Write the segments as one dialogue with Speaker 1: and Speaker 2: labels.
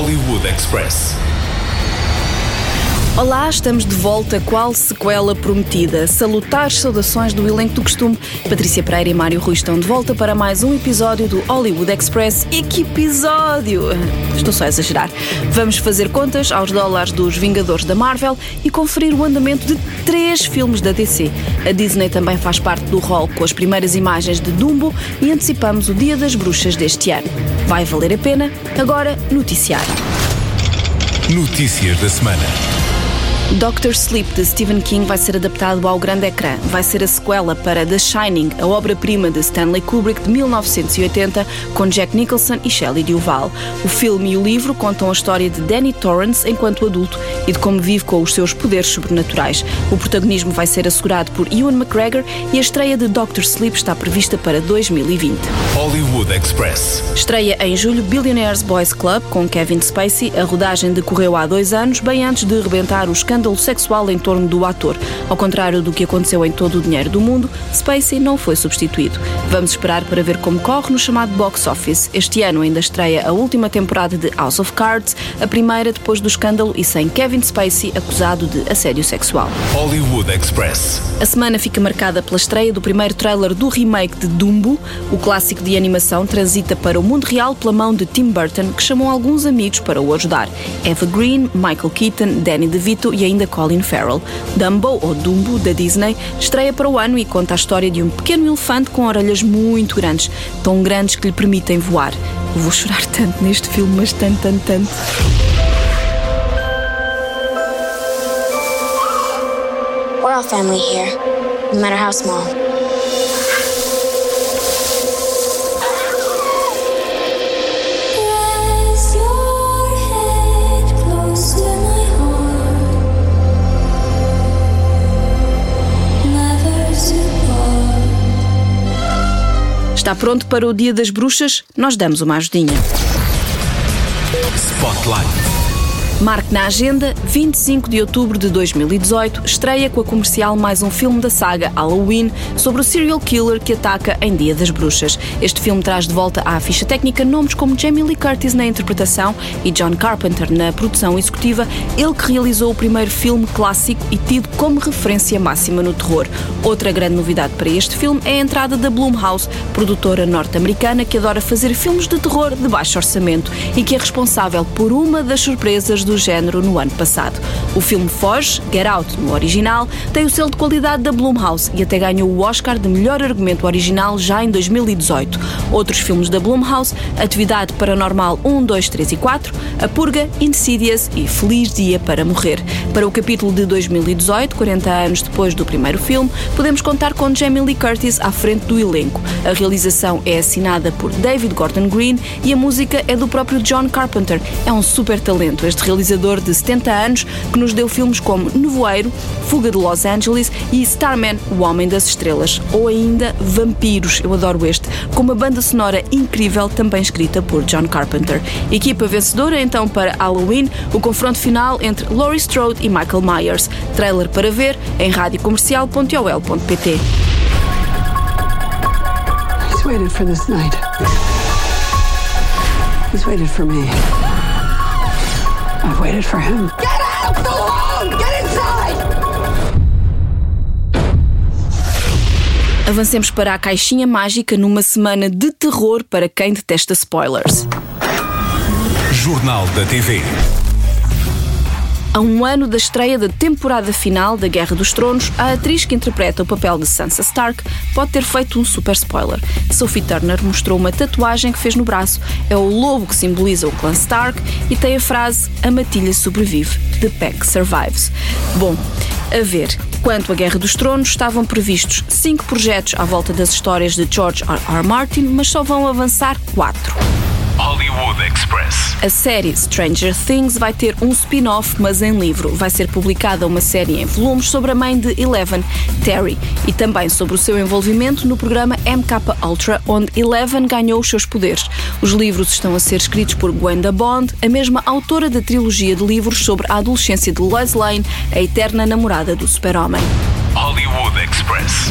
Speaker 1: Hollywood Express.
Speaker 2: Olá, estamos de volta. Qual sequela prometida? Salutares saudações do elenco do costume. Patrícia Pereira e Mário Rui estão de volta para mais um episódio do Hollywood Express. E que episódio! Estou só a exagerar. Vamos fazer contas aos dólares dos Vingadores da Marvel e conferir o andamento de três filmes da DC. A Disney também faz parte do rol com as primeiras imagens de Dumbo e antecipamos o Dia das Bruxas deste ano. Vai valer a pena? Agora, noticiário.
Speaker 1: Notícias da semana.
Speaker 2: Doctor Sleep de Stephen King vai ser adaptado ao grande ecrã. Vai ser a sequela para The Shining, a obra-prima de Stanley Kubrick de 1980, com Jack Nicholson e Shelley Duvall. O filme e o livro contam a história de Danny Torrance enquanto adulto e de como vive com os seus poderes sobrenaturais. O protagonismo vai ser assegurado por Ewan McGregor e a estreia de Doctor Sleep está prevista para 2020.
Speaker 1: Hollywood Express.
Speaker 2: Estreia em julho Billionaires Boys Club com Kevin Spacey. A rodagem decorreu há dois anos, bem antes de rebentar o escândalo escândalo sexual em torno do ator. Ao contrário do que aconteceu em todo o dinheiro do mundo, Spacey não foi substituído. Vamos esperar para ver como corre no chamado box office. Este ano ainda estreia a última temporada de House of Cards, a primeira depois do escândalo e sem Kevin Spacey acusado de assédio sexual.
Speaker 1: Hollywood Express.
Speaker 2: A semana fica marcada pela estreia do primeiro trailer do remake de Dumbo. O clássico de animação transita para o mundo real pela mão de Tim Burton, que chamou alguns amigos para o ajudar. Eva Green, Michael Keaton, Danny DeVito e ainda Colin Farrell. Dumbo, ou Dumbo, da Disney, estreia para o ano e conta a história de um pequeno elefante com orelhas muito grandes, tão grandes que lhe permitem voar. Eu vou chorar tanto neste filme, mas tanto, tanto, tanto.
Speaker 3: We're all family here, no matter how small.
Speaker 2: Está pronto para o Dia das Bruxas? Nós damos uma ajudinha.
Speaker 1: Spotlight.
Speaker 2: Marque na agenda, 25 de outubro de 2018, estreia com a comercial mais um filme da saga Halloween sobre o serial killer que ataca em Dia das Bruxas. Este filme traz de volta à ficha técnica nomes como Jamie Lee Curtis na interpretação e John Carpenter na produção executiva, ele que realizou o primeiro filme clássico e tido como referência máxima no terror. Outra grande novidade para este filme é a entrada da Blumhouse, produtora norte-americana que adora fazer filmes de terror de baixo orçamento e que é responsável por uma das surpresas do género no ano passado. O filme foge, Get Out no original, tem o selo de qualidade da Blumhouse e até ganhou o Oscar de melhor argumento original já em 2018. Outros filmes da Blumhouse, Atividade Paranormal 1, 2, 3 e 4, A Purga, Insidious e Feliz Dia para Morrer. Para o capítulo de 2018, 40 anos depois do primeiro filme, podemos contar com Jamie Lee Curtis à frente do elenco. A realização é assinada por David Gordon Green e a música é do próprio John Carpenter. É um super talento este realizador realizador de 70 anos que nos deu filmes como Nevoeiro, Fuga de Los Angeles e Starman, O Homem das Estrelas, ou ainda Vampiros, eu adoro este, com uma banda sonora incrível também escrita por John Carpenter. Equipa vencedora então para Halloween, o confronto final entre Laurie Strode e Michael Myers. Trailer para ver em radiocomercial.ol.pt.
Speaker 4: He's waited for this night. He's waited for me. I've waited for him.
Speaker 5: Get out! Get inside!
Speaker 2: Avancemos para a caixinha mágica numa semana de terror para quem detesta spoilers.
Speaker 1: Jornal da TV.
Speaker 2: A um ano da estreia da temporada final da Guerra dos Tronos, a atriz que interpreta o papel de Sansa Stark pode ter feito um super spoiler. Sophie Turner mostrou uma tatuagem que fez no braço. É o lobo que simboliza o clã Stark e tem a frase A matilha sobrevive, The Pack Survives. Bom, a ver, quanto à Guerra dos Tronos, estavam previstos cinco projetos à volta das histórias de George R. R. Martin, mas só vão avançar quatro.
Speaker 1: Hollywood Express.
Speaker 2: A série Stranger Things vai ter um spin-off, mas em livro. Vai ser publicada uma série em volumes sobre a mãe de Eleven, Terry, e também sobre o seu envolvimento no programa MK Ultra, onde Eleven ganhou os seus poderes. Os livros estão a ser escritos por Gwenda Bond, a mesma autora da trilogia de livros sobre a adolescência de Lois Lane, a eterna namorada do super-homem.
Speaker 1: Hollywood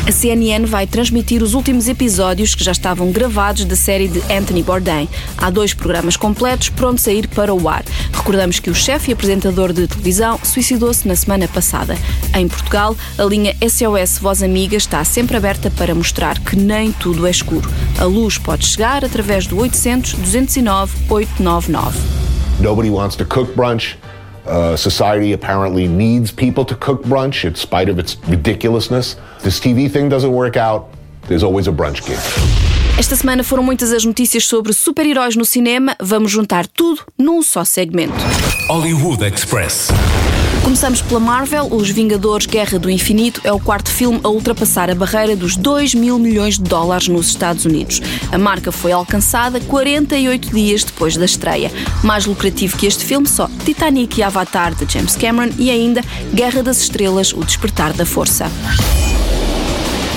Speaker 2: A CNN vai transmitir os últimos episódios que já estavam gravados da série de Anthony Bourdain. Há dois programas completos prontos a ir para o ar. Recordamos que o chefe e apresentador de televisão suicidou-se na semana passada. Em Portugal, a linha SOS Voz Amiga está sempre aberta para mostrar que nem tudo é escuro. A luz pode chegar através do 800 209 899.
Speaker 6: Nobody wants to cook brunch. Uh, society apparently needs people to cook brunch in spite of its ridiculousness. This TV thing doesn't work out. There's always a brunch gig.
Speaker 2: Esta semana foram muitas as notícias sobre super-heróis no cinema. Vamos juntar tudo num só segmento.
Speaker 1: Hollywood Express.
Speaker 2: Começamos pela Marvel. Os Vingadores Guerra do Infinito é o quarto filme a ultrapassar a barreira dos 2 mil milhões de dólares nos Estados Unidos. A marca foi alcançada 48 dias depois da estreia. Mais lucrativo que este filme, só Titanic e Avatar de James Cameron e ainda Guerra das Estrelas, O Despertar da Força.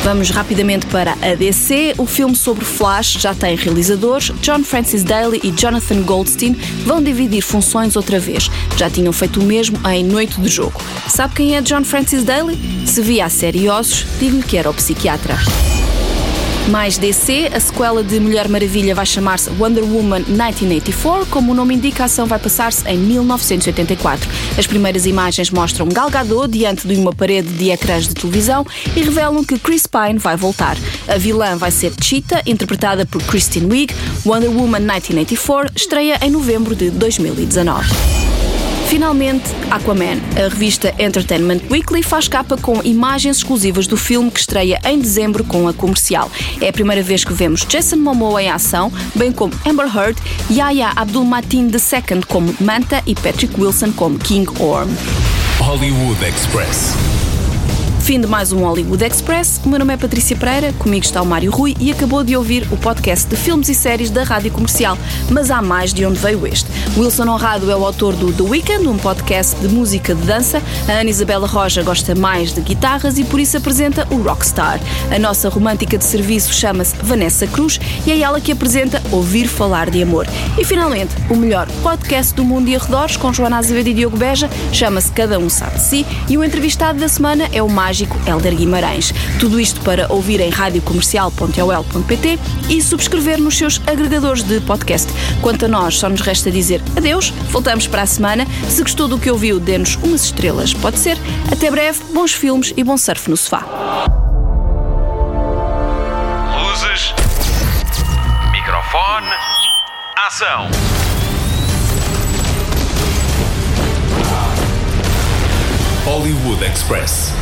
Speaker 2: Vamos rapidamente para a DC. O filme sobre Flash já tem realizadores. John Francis Daly e Jonathan Goldstein vão dividir funções outra vez. Já tinham feito o mesmo em Noite de Jogo. Sabe quem é John Francis Daly? Se via a série Ossos, digo-lhe que era o psiquiatra. Mais DC, a sequela de Mulher Maravilha vai chamar-se Wonder Woman 1984. Como o nome indica, a ação vai passar-se em 1984. As primeiras imagens mostram Gal Gadot diante de uma parede de ecrãs de televisão e revelam que Chris Pine vai voltar. A vilã vai ser Cheetah, interpretada por Kristen Wiig. Wonder Woman 1984 estreia em novembro de 2019. Finalmente, Aquaman. A revista Entertainment Weekly faz capa com imagens exclusivas do filme que estreia em dezembro com a comercial. É a primeira vez que vemos Jason Momoa em ação, bem como Amber Heard, Yahya Abdul-Mateen II como Manta e Patrick Wilson como King Orm.
Speaker 1: Hollywood Express.
Speaker 2: Fim de mais um Hollywood Express. O meu nome é Patrícia Pereira, comigo está o Mário Rui e acabou de ouvir o podcast de filmes e séries da Rádio Comercial. Mas há mais de onde veio este. Wilson Honrado é o autor do The Weekend, um podcast de música de dança. A Ana Isabela Roja gosta mais de guitarras e por isso apresenta o Rockstar. A nossa romântica de serviço chama-se Vanessa Cruz e é ela que apresenta Ouvir Falar de Amor. E finalmente, o melhor podcast do mundo e arredores com Joana Azevedo e Diogo Beja chama-se Cada Um Sabe de Si e o entrevistado da semana é o mais mágico Helder Guimarães. Tudo isto para ouvir em radiocomercial.ol.pt e subscrever nos seus agregadores de podcast. Quanto a nós, só nos resta dizer adeus, voltamos para a semana. Se gostou do que ouviu, dê-nos umas estrelas, pode ser. Até breve, bons filmes e bom surf no sofá.
Speaker 1: Luzes. Microfone. Ação. Hollywood Express.